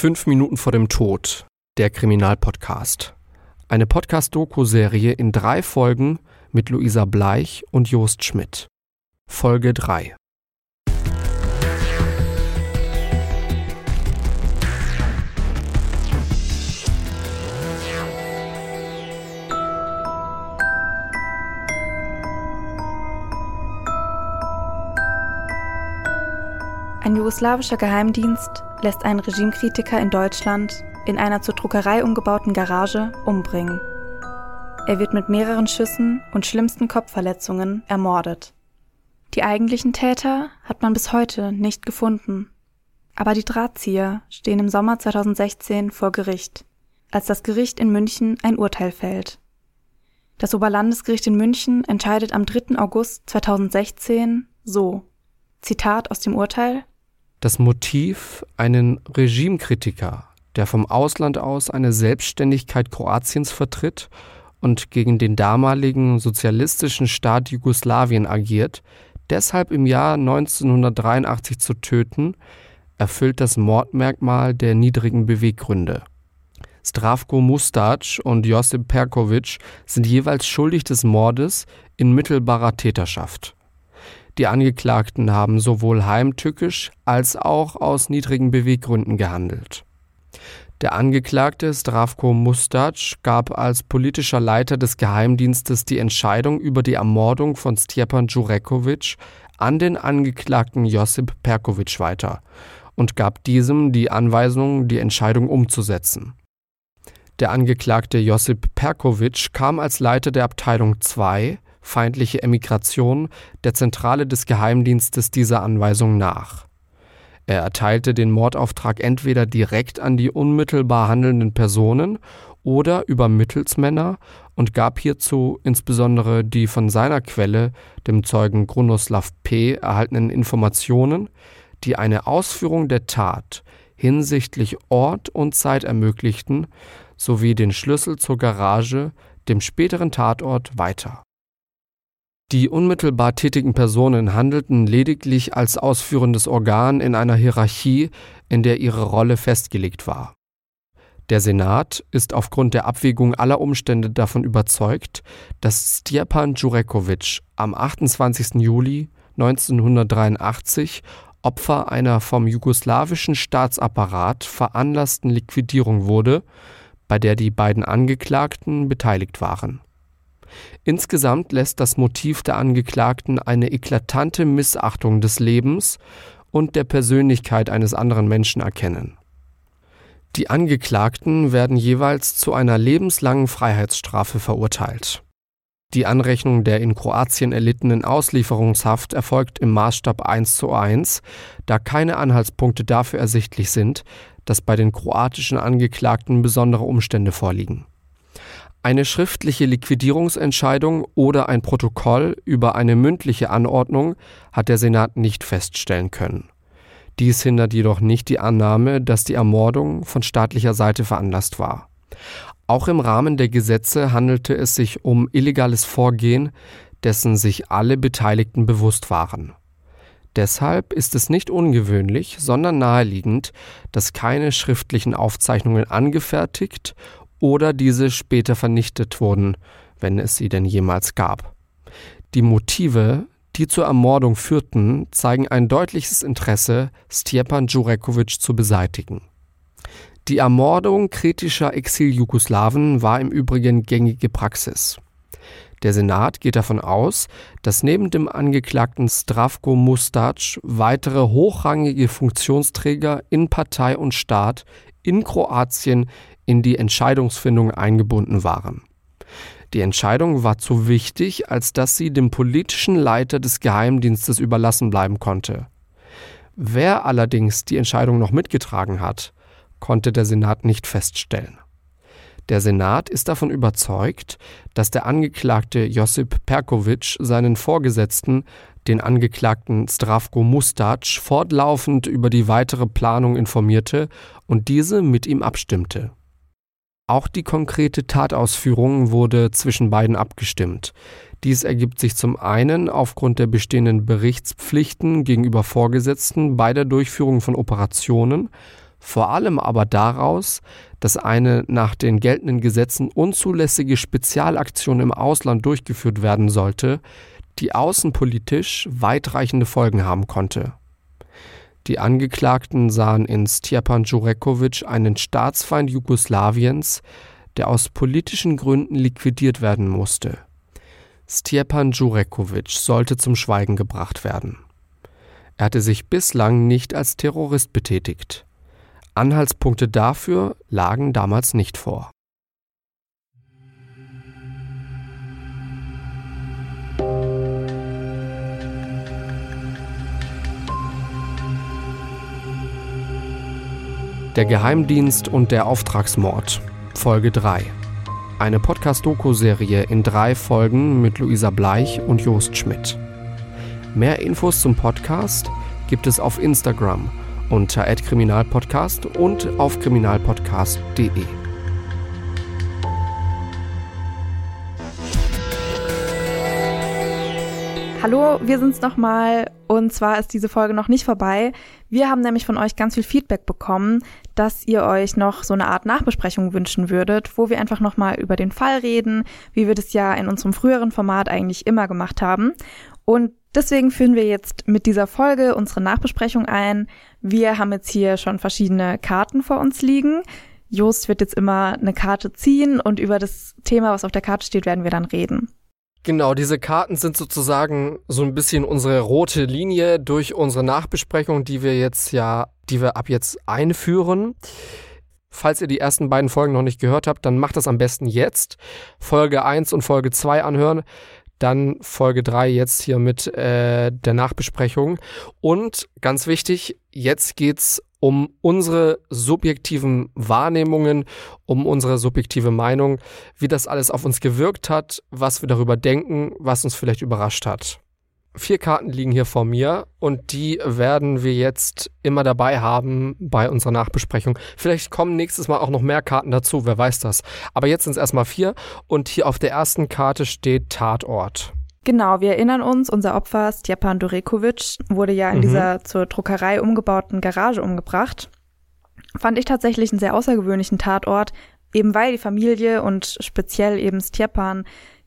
Fünf Minuten vor dem Tod, der Kriminalpodcast. Eine Podcast-Doku-Serie in drei Folgen mit Luisa Bleich und Jost Schmidt. Folge 3. Ein jugoslawischer Geheimdienst lässt einen Regimekritiker in Deutschland in einer zur Druckerei umgebauten Garage umbringen. Er wird mit mehreren Schüssen und schlimmsten Kopfverletzungen ermordet. Die eigentlichen Täter hat man bis heute nicht gefunden. Aber die Drahtzieher stehen im Sommer 2016 vor Gericht, als das Gericht in München ein Urteil fällt. Das Oberlandesgericht in München entscheidet am 3. August 2016 so. Zitat aus dem Urteil das Motiv, einen Regimekritiker, der vom Ausland aus eine Selbstständigkeit Kroatiens vertritt und gegen den damaligen sozialistischen Staat Jugoslawien agiert, deshalb im Jahr 1983 zu töten, erfüllt das Mordmerkmal der niedrigen Beweggründe. Stravko Mustac und Josip Perkovic sind jeweils schuldig des Mordes in mittelbarer Täterschaft. Die Angeklagten haben sowohl heimtückisch als auch aus niedrigen Beweggründen gehandelt. Der Angeklagte Stravko Mustac gab als politischer Leiter des Geheimdienstes die Entscheidung über die Ermordung von Stjepan Jurekovic an den Angeklagten Josip Perkovic weiter und gab diesem die Anweisung, die Entscheidung umzusetzen. Der Angeklagte Josip Perkovic kam als Leiter der Abteilung 2 feindliche Emigration der Zentrale des Geheimdienstes dieser Anweisung nach. Er erteilte den Mordauftrag entweder direkt an die unmittelbar handelnden Personen oder über Mittelsmänner und gab hierzu insbesondere die von seiner Quelle, dem Zeugen Grunoslav P., erhaltenen Informationen, die eine Ausführung der Tat hinsichtlich Ort und Zeit ermöglichten, sowie den Schlüssel zur Garage, dem späteren Tatort, weiter. Die unmittelbar tätigen Personen handelten lediglich als ausführendes Organ in einer Hierarchie, in der ihre Rolle festgelegt war. Der Senat ist aufgrund der Abwägung aller Umstände davon überzeugt, dass Stjepan Jurekovic am 28. Juli 1983 Opfer einer vom jugoslawischen Staatsapparat veranlassten Liquidierung wurde, bei der die beiden Angeklagten beteiligt waren. Insgesamt lässt das Motiv der Angeklagten eine eklatante Missachtung des Lebens und der Persönlichkeit eines anderen Menschen erkennen. Die Angeklagten werden jeweils zu einer lebenslangen Freiheitsstrafe verurteilt. Die Anrechnung der in Kroatien erlittenen Auslieferungshaft erfolgt im Maßstab 1 zu 1, da keine Anhaltspunkte dafür ersichtlich sind, dass bei den kroatischen Angeklagten besondere Umstände vorliegen. Eine schriftliche Liquidierungsentscheidung oder ein Protokoll über eine mündliche Anordnung hat der Senat nicht feststellen können. Dies hindert jedoch nicht die Annahme, dass die Ermordung von staatlicher Seite veranlasst war. Auch im Rahmen der Gesetze handelte es sich um illegales Vorgehen, dessen sich alle Beteiligten bewusst waren. Deshalb ist es nicht ungewöhnlich, sondern naheliegend, dass keine schriftlichen Aufzeichnungen angefertigt oder diese später vernichtet wurden, wenn es sie denn jemals gab. Die Motive, die zur Ermordung führten, zeigen ein deutliches Interesse, Stjepan Jurekovic zu beseitigen. Die Ermordung kritischer Exil-Jugoslawen war im Übrigen gängige Praxis. Der Senat geht davon aus, dass neben dem Angeklagten Stravko Mustac weitere hochrangige Funktionsträger in Partei und Staat in Kroatien in die Entscheidungsfindung eingebunden waren. Die Entscheidung war zu wichtig, als dass sie dem politischen Leiter des Geheimdienstes überlassen bleiben konnte. Wer allerdings die Entscheidung noch mitgetragen hat, konnte der Senat nicht feststellen. Der Senat ist davon überzeugt, dass der Angeklagte Josip Perkovic seinen Vorgesetzten, den Angeklagten Stravko Mustac, fortlaufend über die weitere Planung informierte und diese mit ihm abstimmte. Auch die konkrete Tatausführung wurde zwischen beiden abgestimmt. Dies ergibt sich zum einen aufgrund der bestehenden Berichtspflichten gegenüber Vorgesetzten bei der Durchführung von Operationen, vor allem aber daraus, dass eine nach den geltenden Gesetzen unzulässige Spezialaktion im Ausland durchgeführt werden sollte, die außenpolitisch weitreichende Folgen haben konnte. Die Angeklagten sahen in Stjepan Jurekovic einen Staatsfeind Jugoslawiens, der aus politischen Gründen liquidiert werden musste. Stjepan Jurekovic sollte zum Schweigen gebracht werden. Er hatte sich bislang nicht als Terrorist betätigt. Anhaltspunkte dafür lagen damals nicht vor. Der Geheimdienst und der Auftragsmord Folge 3 Eine Podcast-Doku-Serie in drei Folgen mit Luisa Bleich und Jost Schmidt. Mehr Infos zum Podcast gibt es auf Instagram unter @kriminalpodcast und auf kriminalpodcast.de. Hallo, wir sind's nochmal und zwar ist diese Folge noch nicht vorbei. Wir haben nämlich von euch ganz viel Feedback bekommen, dass ihr euch noch so eine Art Nachbesprechung wünschen würdet, wo wir einfach nochmal über den Fall reden, wie wir das ja in unserem früheren Format eigentlich immer gemacht haben. Und Deswegen führen wir jetzt mit dieser Folge unsere Nachbesprechung ein. Wir haben jetzt hier schon verschiedene Karten vor uns liegen. Jost wird jetzt immer eine Karte ziehen und über das Thema, was auf der Karte steht, werden wir dann reden. Genau, diese Karten sind sozusagen so ein bisschen unsere rote Linie durch unsere Nachbesprechung, die wir jetzt ja, die wir ab jetzt einführen. Falls ihr die ersten beiden Folgen noch nicht gehört habt, dann macht das am besten jetzt. Folge 1 und Folge 2 anhören. Dann Folge 3 jetzt hier mit äh, der Nachbesprechung. Und ganz wichtig, jetzt geht's um unsere subjektiven Wahrnehmungen, um unsere subjektive Meinung, wie das alles auf uns gewirkt hat, was wir darüber denken, was uns vielleicht überrascht hat. Vier Karten liegen hier vor mir und die werden wir jetzt immer dabei haben bei unserer Nachbesprechung. Vielleicht kommen nächstes Mal auch noch mehr Karten dazu, wer weiß das. Aber jetzt sind es erstmal vier und hier auf der ersten Karte steht Tatort. Genau, wir erinnern uns, unser Opfer Stjepan Durekovic wurde ja in mhm. dieser zur Druckerei umgebauten Garage umgebracht. Fand ich tatsächlich einen sehr außergewöhnlichen Tatort, eben weil die Familie und speziell eben Stjepan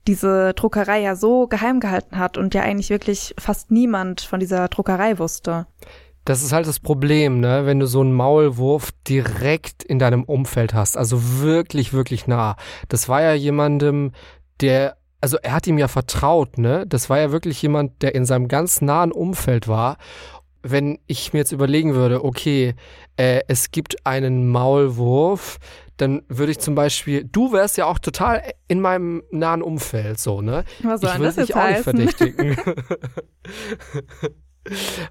diese Druckerei ja so geheim gehalten hat und ja eigentlich wirklich fast niemand von dieser Druckerei wusste. Das ist halt das Problem, ne, wenn du so einen Maulwurf direkt in deinem Umfeld hast, also wirklich, wirklich nah. Das war ja jemandem, der, also er hat ihm ja vertraut, ne? Das war ja wirklich jemand, der in seinem ganz nahen Umfeld war. Wenn ich mir jetzt überlegen würde, okay, äh, es gibt einen Maulwurf, dann würde ich zum Beispiel, du wärst ja auch total in meinem nahen Umfeld, so, ne? Was soll ich würde dich auch heißen? nicht verdächtigen.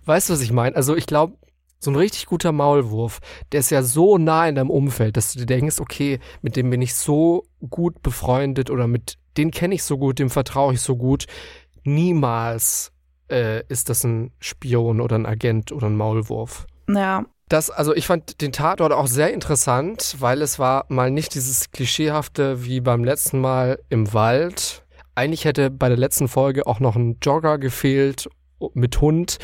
weißt du, was ich meine? Also ich glaube, so ein richtig guter Maulwurf, der ist ja so nah in deinem Umfeld, dass du dir denkst, okay, mit dem bin ich so gut befreundet oder mit den kenne ich so gut, dem vertraue ich so gut. Niemals äh, ist das ein Spion oder ein Agent oder ein Maulwurf. Ja, das, also ich fand den Tatort auch sehr interessant, weil es war mal nicht dieses Klischeehafte wie beim letzten Mal im Wald. Eigentlich hätte bei der letzten Folge auch noch ein Jogger gefehlt mit Hund,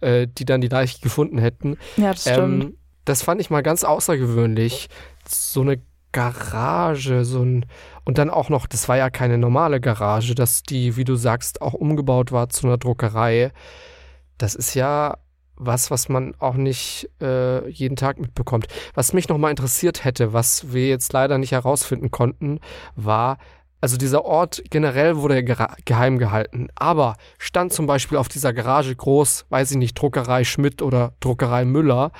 äh, die dann die Leiche gefunden hätten. Ja, das stimmt. Ähm, das fand ich mal ganz außergewöhnlich. So eine Garage, so ein und dann auch noch, das war ja keine normale Garage, dass die, wie du sagst, auch umgebaut war zu einer Druckerei. Das ist ja was, was man auch nicht äh, jeden Tag mitbekommt. Was mich nochmal interessiert hätte, was wir jetzt leider nicht herausfinden konnten, war, also dieser Ort generell wurde geheim gehalten, aber stand zum Beispiel auf dieser Garage groß, weiß ich nicht, Druckerei Schmidt oder Druckerei Müller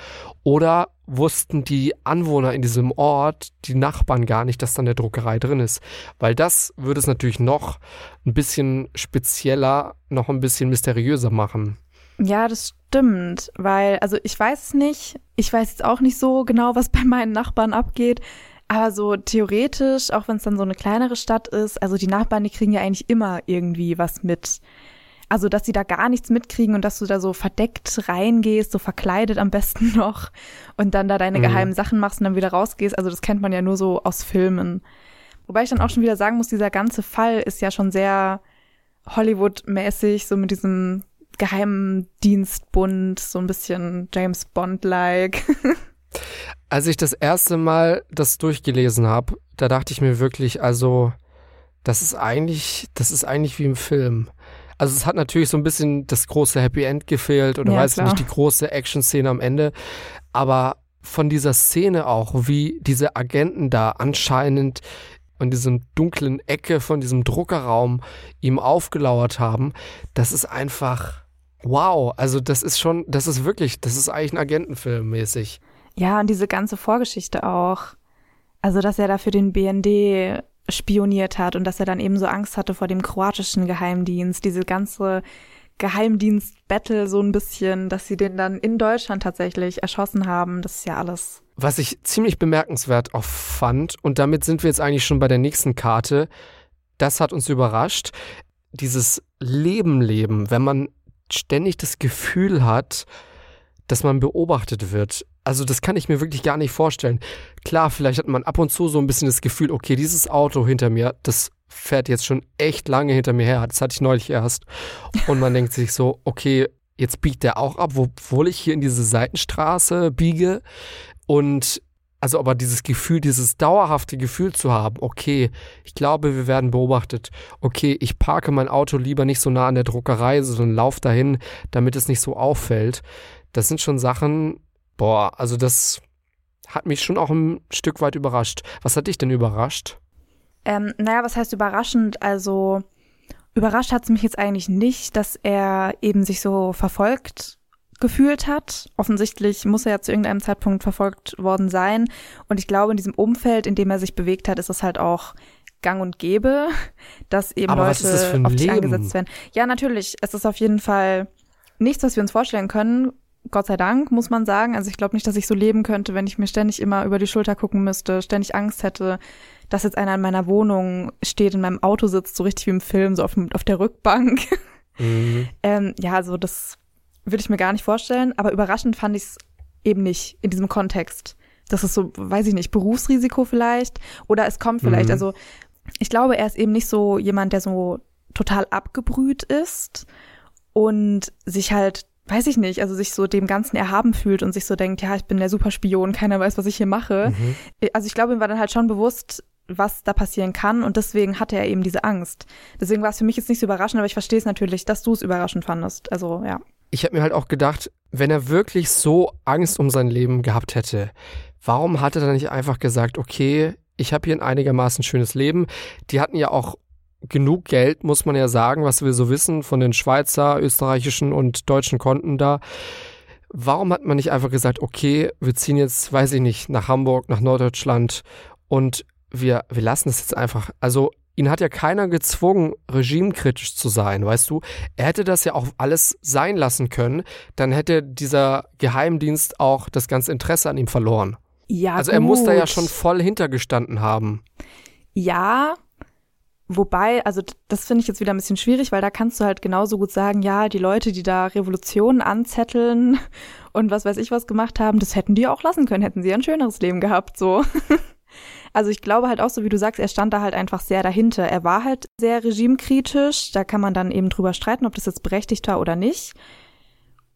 oder wussten die Anwohner in diesem Ort, die Nachbarn gar nicht, dass da eine Druckerei drin ist. Weil das würde es natürlich noch ein bisschen spezieller, noch ein bisschen mysteriöser machen. Ja, das stimmt, weil, also ich weiß es nicht, ich weiß jetzt auch nicht so genau, was bei meinen Nachbarn abgeht, aber so theoretisch, auch wenn es dann so eine kleinere Stadt ist, also die Nachbarn, die kriegen ja eigentlich immer irgendwie was mit. Also, dass sie da gar nichts mitkriegen und dass du da so verdeckt reingehst, so verkleidet am besten noch und dann da deine mhm. geheimen Sachen machst und dann wieder rausgehst. Also, das kennt man ja nur so aus Filmen. Wobei ich dann auch schon wieder sagen muss, dieser ganze Fall ist ja schon sehr Hollywood-mäßig, so mit diesem Geheimdienstbund, so ein bisschen James Bond-like. Als ich das erste Mal das durchgelesen habe, da dachte ich mir wirklich, also das ist eigentlich, das ist eigentlich wie im Film. Also es hat natürlich so ein bisschen das große Happy End gefehlt oder ja, weiß klar. nicht, die große Action-Szene am Ende. Aber von dieser Szene auch, wie diese Agenten da anscheinend in diesem dunklen Ecke von diesem Druckerraum ihm aufgelauert haben, das ist einfach wow. Also das ist schon, das ist wirklich, das ist eigentlich ein Agentenfilm mäßig. Ja, und diese ganze Vorgeschichte auch. Also, dass er da für den BND spioniert hat und dass er dann eben so Angst hatte vor dem kroatischen Geheimdienst, diese ganze Geheimdienst-Battle so ein bisschen, dass sie den dann in Deutschland tatsächlich erschossen haben. Das ist ja alles. Was ich ziemlich bemerkenswert auch fand, und damit sind wir jetzt eigentlich schon bei der nächsten Karte, das hat uns überrascht. Dieses Leben leben, wenn man ständig das Gefühl hat, dass man beobachtet wird. Also das kann ich mir wirklich gar nicht vorstellen. Klar, vielleicht hat man ab und zu so ein bisschen das Gefühl, okay, dieses Auto hinter mir, das fährt jetzt schon echt lange hinter mir her. Das hatte ich neulich erst. Und man denkt sich so, okay, jetzt biegt der auch ab, obwohl ich hier in diese Seitenstraße biege. Und also aber dieses Gefühl, dieses dauerhafte Gefühl zu haben, okay, ich glaube, wir werden beobachtet. Okay, ich parke mein Auto lieber nicht so nah an der Druckerei, sondern lauf dahin, damit es nicht so auffällt. Das sind schon Sachen, boah, also das hat mich schon auch ein Stück weit überrascht. Was hat dich denn überrascht? Ähm, naja, was heißt überraschend? Also überrascht hat es mich jetzt eigentlich nicht, dass er eben sich so verfolgt gefühlt hat. Offensichtlich muss er ja zu irgendeinem Zeitpunkt verfolgt worden sein. Und ich glaube, in diesem Umfeld, in dem er sich bewegt hat, ist es halt auch gang und gäbe, dass eben Aber Leute auf Leben? angesetzt werden. Ja, natürlich. Es ist auf jeden Fall nichts, was wir uns vorstellen können. Gott sei Dank, muss man sagen. Also ich glaube nicht, dass ich so leben könnte, wenn ich mir ständig immer über die Schulter gucken müsste, ständig Angst hätte, dass jetzt einer in meiner Wohnung steht, in meinem Auto sitzt, so richtig wie im Film, so auf, auf der Rückbank. Mhm. ähm, ja, also das würde ich mir gar nicht vorstellen. Aber überraschend fand ich es eben nicht in diesem Kontext. Das ist so, weiß ich nicht, Berufsrisiko vielleicht. Oder es kommt vielleicht. Mhm. Also ich glaube, er ist eben nicht so jemand, der so total abgebrüht ist und sich halt weiß ich nicht, also sich so dem Ganzen erhaben fühlt und sich so denkt, ja, ich bin der Superspion, keiner weiß, was ich hier mache. Mhm. Also ich glaube, ihm war dann halt schon bewusst, was da passieren kann und deswegen hatte er eben diese Angst. Deswegen war es für mich jetzt nicht so überraschend, aber ich verstehe es natürlich, dass du es überraschend fandest. Also ja. Ich habe mir halt auch gedacht, wenn er wirklich so Angst um sein Leben gehabt hätte, warum hat er dann nicht einfach gesagt, okay, ich habe hier ein einigermaßen schönes Leben. Die hatten ja auch genug Geld, muss man ja sagen, was wir so wissen von den Schweizer, österreichischen und deutschen Konten da. Warum hat man nicht einfach gesagt, okay, wir ziehen jetzt, weiß ich nicht, nach Hamburg, nach Norddeutschland und wir, wir lassen es jetzt einfach. Also ihn hat ja keiner gezwungen, regimekritisch zu sein, weißt du? Er hätte das ja auch alles sein lassen können, dann hätte dieser Geheimdienst auch das ganze Interesse an ihm verloren. Ja, also gut. er muss da ja schon voll hintergestanden haben. Ja, Wobei, also das finde ich jetzt wieder ein bisschen schwierig, weil da kannst du halt genauso gut sagen, ja, die Leute, die da Revolutionen anzetteln und was weiß ich was gemacht haben, das hätten die auch lassen können, hätten sie ein schöneres Leben gehabt, so. Also ich glaube halt auch so, wie du sagst, er stand da halt einfach sehr dahinter. Er war halt sehr regimekritisch, da kann man dann eben drüber streiten, ob das jetzt berechtigt war oder nicht.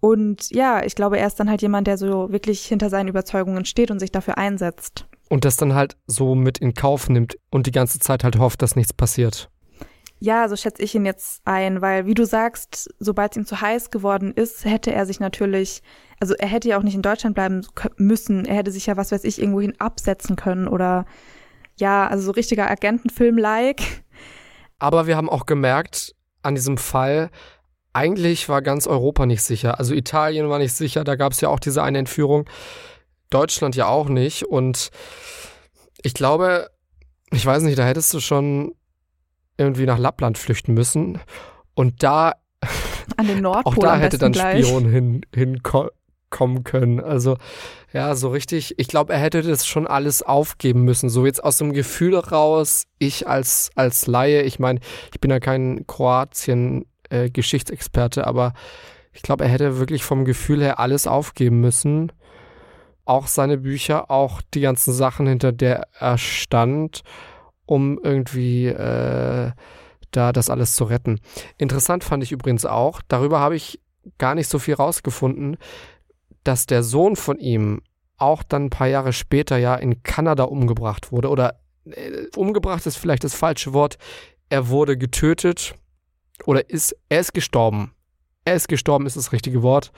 Und ja, ich glaube, er ist dann halt jemand, der so wirklich hinter seinen Überzeugungen steht und sich dafür einsetzt. Und das dann halt so mit in Kauf nimmt und die ganze Zeit halt hofft, dass nichts passiert. Ja, so schätze ich ihn jetzt ein, weil wie du sagst, sobald es ihm zu heiß geworden ist, hätte er sich natürlich, also er hätte ja auch nicht in Deutschland bleiben müssen. Er hätte sich ja, was weiß ich, irgendwohin absetzen können oder ja, also so richtiger Agentenfilm-like. Aber wir haben auch gemerkt, an diesem Fall, eigentlich war ganz Europa nicht sicher. Also Italien war nicht sicher, da gab es ja auch diese eine Entführung. Deutschland ja auch nicht. Und ich glaube, ich weiß nicht, da hättest du schon irgendwie nach Lappland flüchten müssen. Und da. An den Nordpol. auch da hätte dann Spion hin, hinkommen können. Also, ja, so richtig. Ich glaube, er hätte das schon alles aufgeben müssen. So jetzt aus dem Gefühl raus, ich als, als Laie, ich meine, ich bin ja kein Kroatien-Geschichtsexperte, äh, aber ich glaube, er hätte wirklich vom Gefühl her alles aufgeben müssen auch seine Bücher, auch die ganzen Sachen, hinter der er stand, um irgendwie äh, da das alles zu retten. Interessant fand ich übrigens auch, darüber habe ich gar nicht so viel rausgefunden, dass der Sohn von ihm auch dann ein paar Jahre später ja in Kanada umgebracht wurde. Oder äh, umgebracht ist vielleicht das falsche Wort. Er wurde getötet oder ist, er ist gestorben. Er ist gestorben, ist das richtige Wort.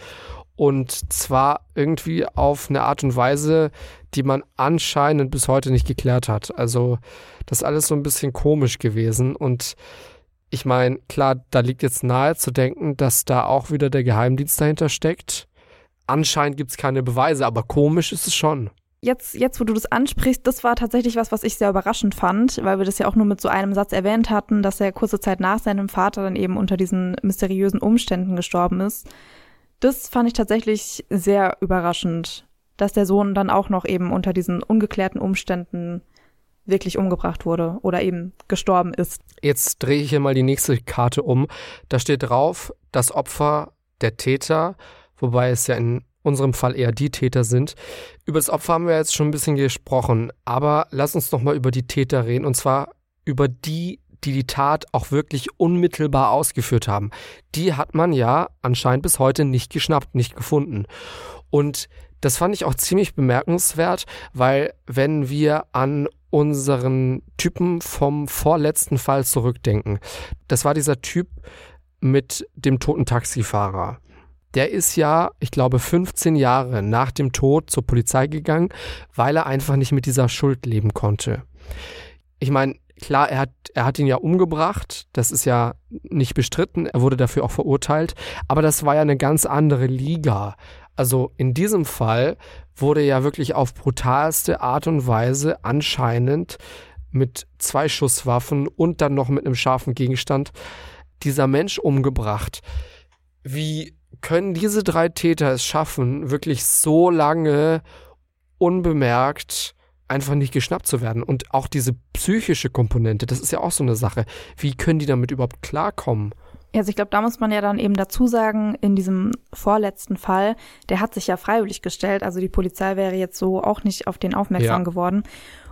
Und zwar irgendwie auf eine Art und Weise, die man anscheinend bis heute nicht geklärt hat. Also das ist alles so ein bisschen komisch gewesen. Und ich meine, klar, da liegt jetzt nahe zu denken, dass da auch wieder der Geheimdienst dahinter steckt. Anscheinend gibt es keine Beweise, aber komisch ist es schon. Jetzt, jetzt, wo du das ansprichst, das war tatsächlich was, was ich sehr überraschend fand, weil wir das ja auch nur mit so einem Satz erwähnt hatten, dass er kurze Zeit nach seinem Vater dann eben unter diesen mysteriösen Umständen gestorben ist. Das fand ich tatsächlich sehr überraschend, dass der Sohn dann auch noch eben unter diesen ungeklärten Umständen wirklich umgebracht wurde oder eben gestorben ist. Jetzt drehe ich hier mal die nächste Karte um. Da steht drauf, das Opfer der Täter, wobei es ja in unserem Fall eher die Täter sind. Über das Opfer haben wir jetzt schon ein bisschen gesprochen, aber lass uns noch mal über die Täter reden und zwar über die, die die Tat auch wirklich unmittelbar ausgeführt haben. Die hat man ja anscheinend bis heute nicht geschnappt, nicht gefunden. Und das fand ich auch ziemlich bemerkenswert, weil wenn wir an unseren Typen vom vorletzten Fall zurückdenken, das war dieser Typ mit dem toten Taxifahrer. Der ist ja, ich glaube, 15 Jahre nach dem Tod zur Polizei gegangen, weil er einfach nicht mit dieser Schuld leben konnte. Ich meine, klar, er hat, er hat ihn ja umgebracht, das ist ja nicht bestritten, er wurde dafür auch verurteilt, aber das war ja eine ganz andere Liga. Also in diesem Fall wurde ja wirklich auf brutalste Art und Weise anscheinend mit zwei Schusswaffen und dann noch mit einem scharfen Gegenstand dieser Mensch umgebracht. Wie können diese drei Täter es schaffen, wirklich so lange unbemerkt einfach nicht geschnappt zu werden? Und auch diese psychische Komponente, das ist ja auch so eine Sache. Wie können die damit überhaupt klarkommen? Also ich glaube, da muss man ja dann eben dazu sagen, in diesem vorletzten Fall, der hat sich ja freiwillig gestellt. Also die Polizei wäre jetzt so auch nicht auf den aufmerksam ja, geworden.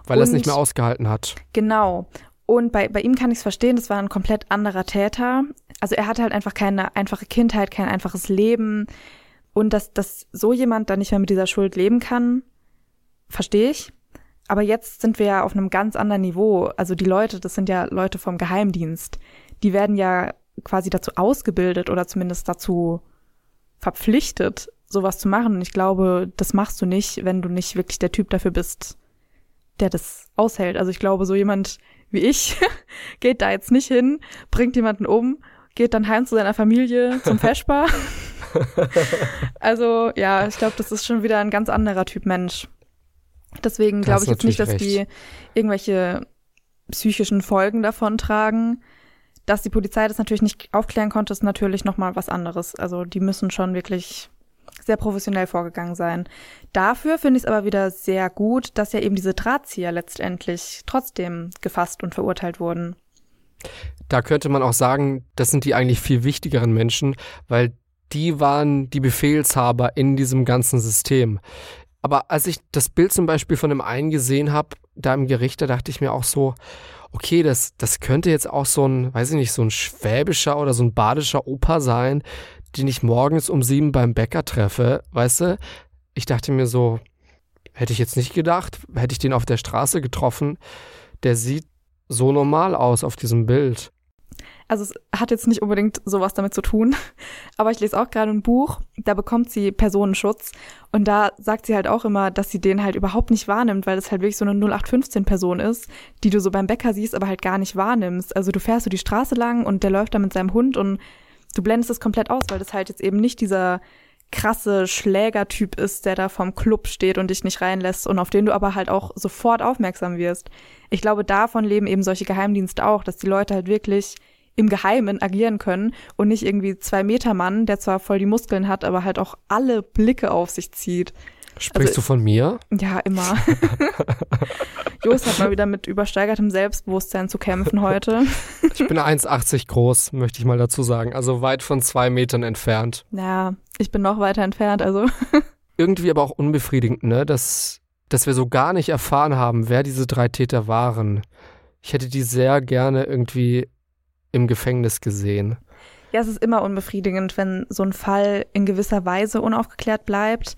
Weil er es nicht mehr ausgehalten hat. Genau. Und bei, bei ihm kann ich es verstehen, das war ein komplett anderer Täter. Also er hatte halt einfach keine einfache Kindheit, kein einfaches Leben. Und dass, dass so jemand dann nicht mehr mit dieser Schuld leben kann, verstehe ich. Aber jetzt sind wir ja auf einem ganz anderen Niveau. Also die Leute, das sind ja Leute vom Geheimdienst. Die werden ja quasi dazu ausgebildet oder zumindest dazu verpflichtet, sowas zu machen. Und ich glaube, das machst du nicht, wenn du nicht wirklich der Typ dafür bist, der das aushält. Also ich glaube, so jemand wie ich, geht da jetzt nicht hin, bringt jemanden um, geht dann heim zu seiner Familie zum Feschbar. also ja, ich glaube, das ist schon wieder ein ganz anderer Typ Mensch. Deswegen glaube ich jetzt nicht, dass recht. die irgendwelche psychischen Folgen davon tragen. Dass die Polizei das natürlich nicht aufklären konnte, ist natürlich nochmal was anderes. Also die müssen schon wirklich sehr professionell vorgegangen sein. Dafür finde ich es aber wieder sehr gut, dass ja eben diese Drahtzieher letztendlich trotzdem gefasst und verurteilt wurden. Da könnte man auch sagen, das sind die eigentlich viel wichtigeren Menschen, weil die waren die Befehlshaber in diesem ganzen System. Aber als ich das Bild zum Beispiel von dem einen gesehen habe, da im Gericht, da dachte ich mir auch so, okay, das, das könnte jetzt auch so ein, weiß ich nicht, so ein schwäbischer oder so ein badischer Opa sein, den ich morgens um sieben beim Bäcker treffe, weißt du? Ich dachte mir so, hätte ich jetzt nicht gedacht, hätte ich den auf der Straße getroffen, der sieht so normal aus auf diesem Bild. Also es hat jetzt nicht unbedingt sowas damit zu tun, aber ich lese auch gerade ein Buch, da bekommt sie Personenschutz und da sagt sie halt auch immer, dass sie den halt überhaupt nicht wahrnimmt, weil das halt wirklich so eine 0815 Person ist, die du so beim Bäcker siehst, aber halt gar nicht wahrnimmst. Also du fährst so die Straße lang und der läuft da mit seinem Hund und du blendest es komplett aus, weil das halt jetzt eben nicht dieser krasse Schlägertyp ist, der da vom Club steht und dich nicht reinlässt und auf den du aber halt auch sofort aufmerksam wirst. Ich glaube, davon leben eben solche Geheimdienste auch, dass die Leute halt wirklich im Geheimen agieren können und nicht irgendwie zwei Meter Mann, der zwar voll die Muskeln hat, aber halt auch alle Blicke auf sich zieht. Sprichst also, du von mir? Ja, immer. Jos hat mal wieder mit übersteigertem Selbstbewusstsein zu kämpfen heute. ich bin 1,80 groß, möchte ich mal dazu sagen. Also weit von zwei Metern entfernt. Ja, ich bin noch weiter entfernt, also. Irgendwie aber auch unbefriedigend, ne? Dass, dass wir so gar nicht erfahren haben, wer diese drei Täter waren. Ich hätte die sehr gerne irgendwie im Gefängnis gesehen. Ja, es ist immer unbefriedigend, wenn so ein Fall in gewisser Weise unaufgeklärt bleibt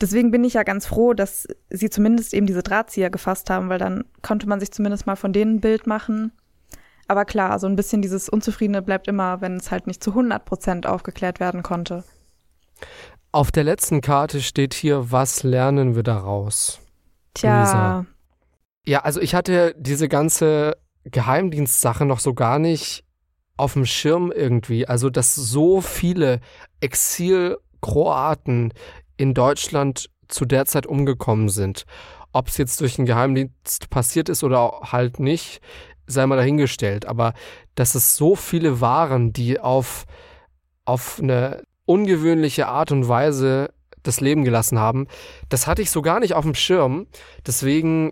deswegen bin ich ja ganz froh, dass sie zumindest eben diese Drahtzieher gefasst haben, weil dann konnte man sich zumindest mal von denen ein Bild machen. Aber klar, so ein bisschen dieses Unzufriedene bleibt immer, wenn es halt nicht zu 100 Prozent aufgeklärt werden konnte. Auf der letzten Karte steht hier, was lernen wir daraus? Tja. Luisa. Ja, also ich hatte diese ganze Geheimdienstsache noch so gar nicht auf dem Schirm irgendwie. Also, dass so viele Exil-Kroaten in Deutschland zu der Zeit umgekommen sind. Ob es jetzt durch den Geheimdienst passiert ist oder halt nicht, sei mal dahingestellt. Aber dass es so viele waren, die auf, auf eine ungewöhnliche Art und Weise das Leben gelassen haben, das hatte ich so gar nicht auf dem Schirm. Deswegen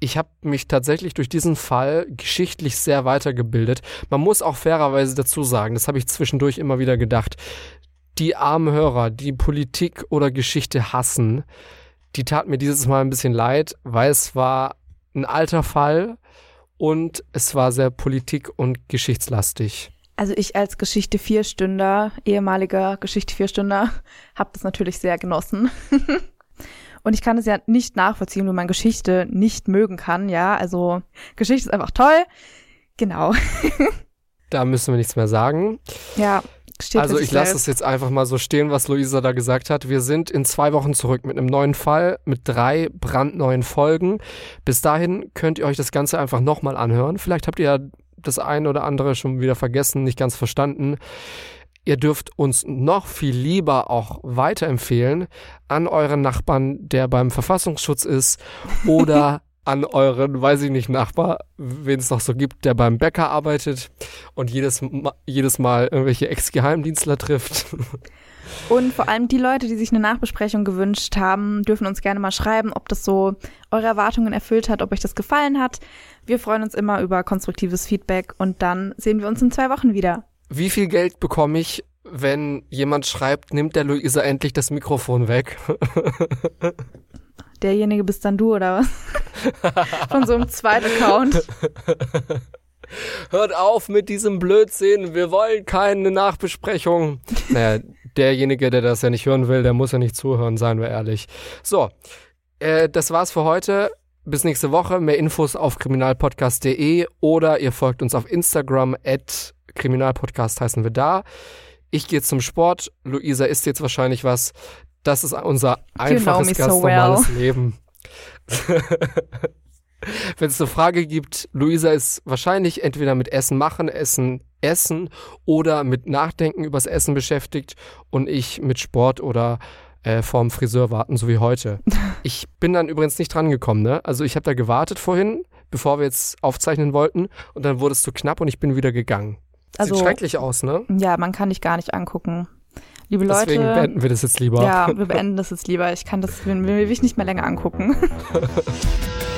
ich habe mich tatsächlich durch diesen Fall geschichtlich sehr weitergebildet. Man muss auch fairerweise dazu sagen, das habe ich zwischendurch immer wieder gedacht, die armen Hörer, die Politik oder Geschichte hassen, die tat mir dieses Mal ein bisschen leid, weil es war ein alter Fall und es war sehr politik- und geschichtslastig. Also ich als Geschichte Vierstünder, ehemaliger Geschichte Vierstünder, habe das natürlich sehr genossen. Und ich kann es ja nicht nachvollziehen, wenn man Geschichte nicht mögen kann, ja. Also Geschichte ist einfach toll. Genau. da müssen wir nichts mehr sagen. Ja. Steht also ich lasse es jetzt einfach mal so stehen, was Luisa da gesagt hat. Wir sind in zwei Wochen zurück mit einem neuen Fall, mit drei brandneuen Folgen. Bis dahin könnt ihr euch das Ganze einfach nochmal anhören. Vielleicht habt ihr ja das eine oder andere schon wieder vergessen, nicht ganz verstanden. Ihr dürft uns noch viel lieber auch weiterempfehlen an euren Nachbarn, der beim Verfassungsschutz ist oder an euren, weiß ich nicht, Nachbar, wen es noch so gibt, der beim Bäcker arbeitet und jedes, jedes Mal irgendwelche Ex-Geheimdienstler trifft. Und vor allem die Leute, die sich eine Nachbesprechung gewünscht haben, dürfen uns gerne mal schreiben, ob das so eure Erwartungen erfüllt hat, ob euch das gefallen hat. Wir freuen uns immer über konstruktives Feedback und dann sehen wir uns in zwei Wochen wieder. Wie viel Geld bekomme ich, wenn jemand schreibt, nimmt der Luisa endlich das Mikrofon weg? Derjenige bist dann du, oder was? Von so einem zweiten Account. Hört auf mit diesem Blödsinn, wir wollen keine Nachbesprechung. Naja, derjenige, der das ja nicht hören will, der muss ja nicht zuhören, seien wir ehrlich. So, äh, das war's für heute. Bis nächste Woche. Mehr Infos auf kriminalpodcast.de oder ihr folgt uns auf Instagram at Kriminalpodcast heißen wir da. Ich gehe zum Sport. Luisa isst jetzt wahrscheinlich was. Das ist unser einfaches, you know ganz so normales well. Leben. Wenn es eine Frage gibt, Luisa ist wahrscheinlich entweder mit Essen machen, Essen essen oder mit Nachdenken übers Essen beschäftigt und ich mit Sport oder äh, vorm Friseur warten, so wie heute. Ich bin dann übrigens nicht dran gekommen, ne? Also ich habe da gewartet vorhin, bevor wir jetzt aufzeichnen wollten und dann wurde es zu knapp und ich bin wieder gegangen. Also, Sieht schrecklich aus, ne? Ja, man kann dich gar nicht angucken. Liebe Leute. Deswegen beenden wir das jetzt lieber. Ja, wir beenden das jetzt lieber. Ich kann das, will, will ich nicht mehr länger angucken.